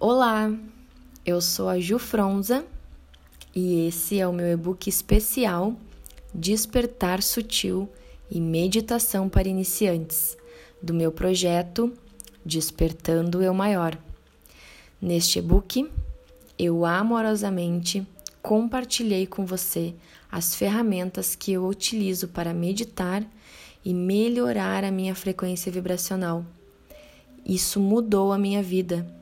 Olá, eu sou a Ju Fronza e esse é o meu e-book especial Despertar Sutil e Meditação para Iniciantes, do meu projeto Despertando Eu Maior. Neste e-book, eu amorosamente compartilhei com você as ferramentas que eu utilizo para meditar e melhorar a minha frequência vibracional. Isso mudou a minha vida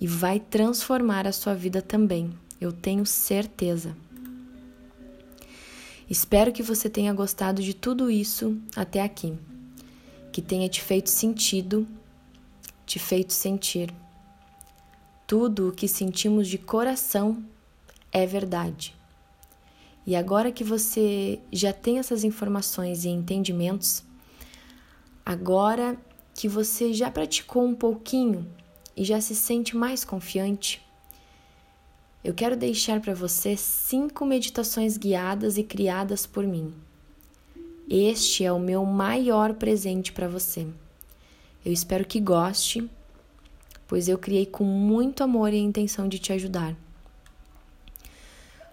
e vai transformar a sua vida também, eu tenho certeza. Espero que você tenha gostado de tudo isso até aqui, que tenha te feito sentido, te feito sentir. Tudo o que sentimos de coração é verdade. E agora que você já tem essas informações e entendimentos, agora que você já praticou um pouquinho e já se sente mais confiante, eu quero deixar para você cinco meditações guiadas e criadas por mim. Este é o meu maior presente para você. Eu espero que goste, pois eu criei com muito amor e a intenção de te ajudar.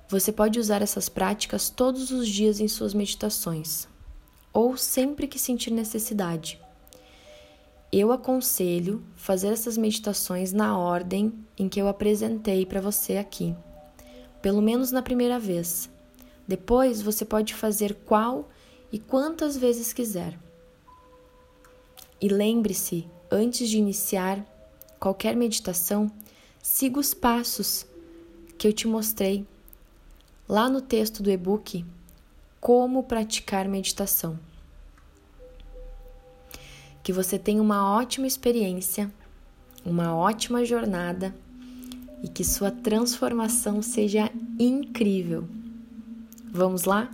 Você pode usar essas práticas todos os dias em suas meditações, ou sempre que sentir necessidade. Eu aconselho fazer essas meditações na ordem em que eu apresentei para você aqui, pelo menos na primeira vez. Depois você pode fazer qual e quantas vezes quiser. E lembre-se, antes de iniciar qualquer meditação, siga os passos que eu te mostrei lá no texto do e-book Como Praticar Meditação. Que você tenha uma ótima experiência, uma ótima jornada e que sua transformação seja incrível. Vamos lá?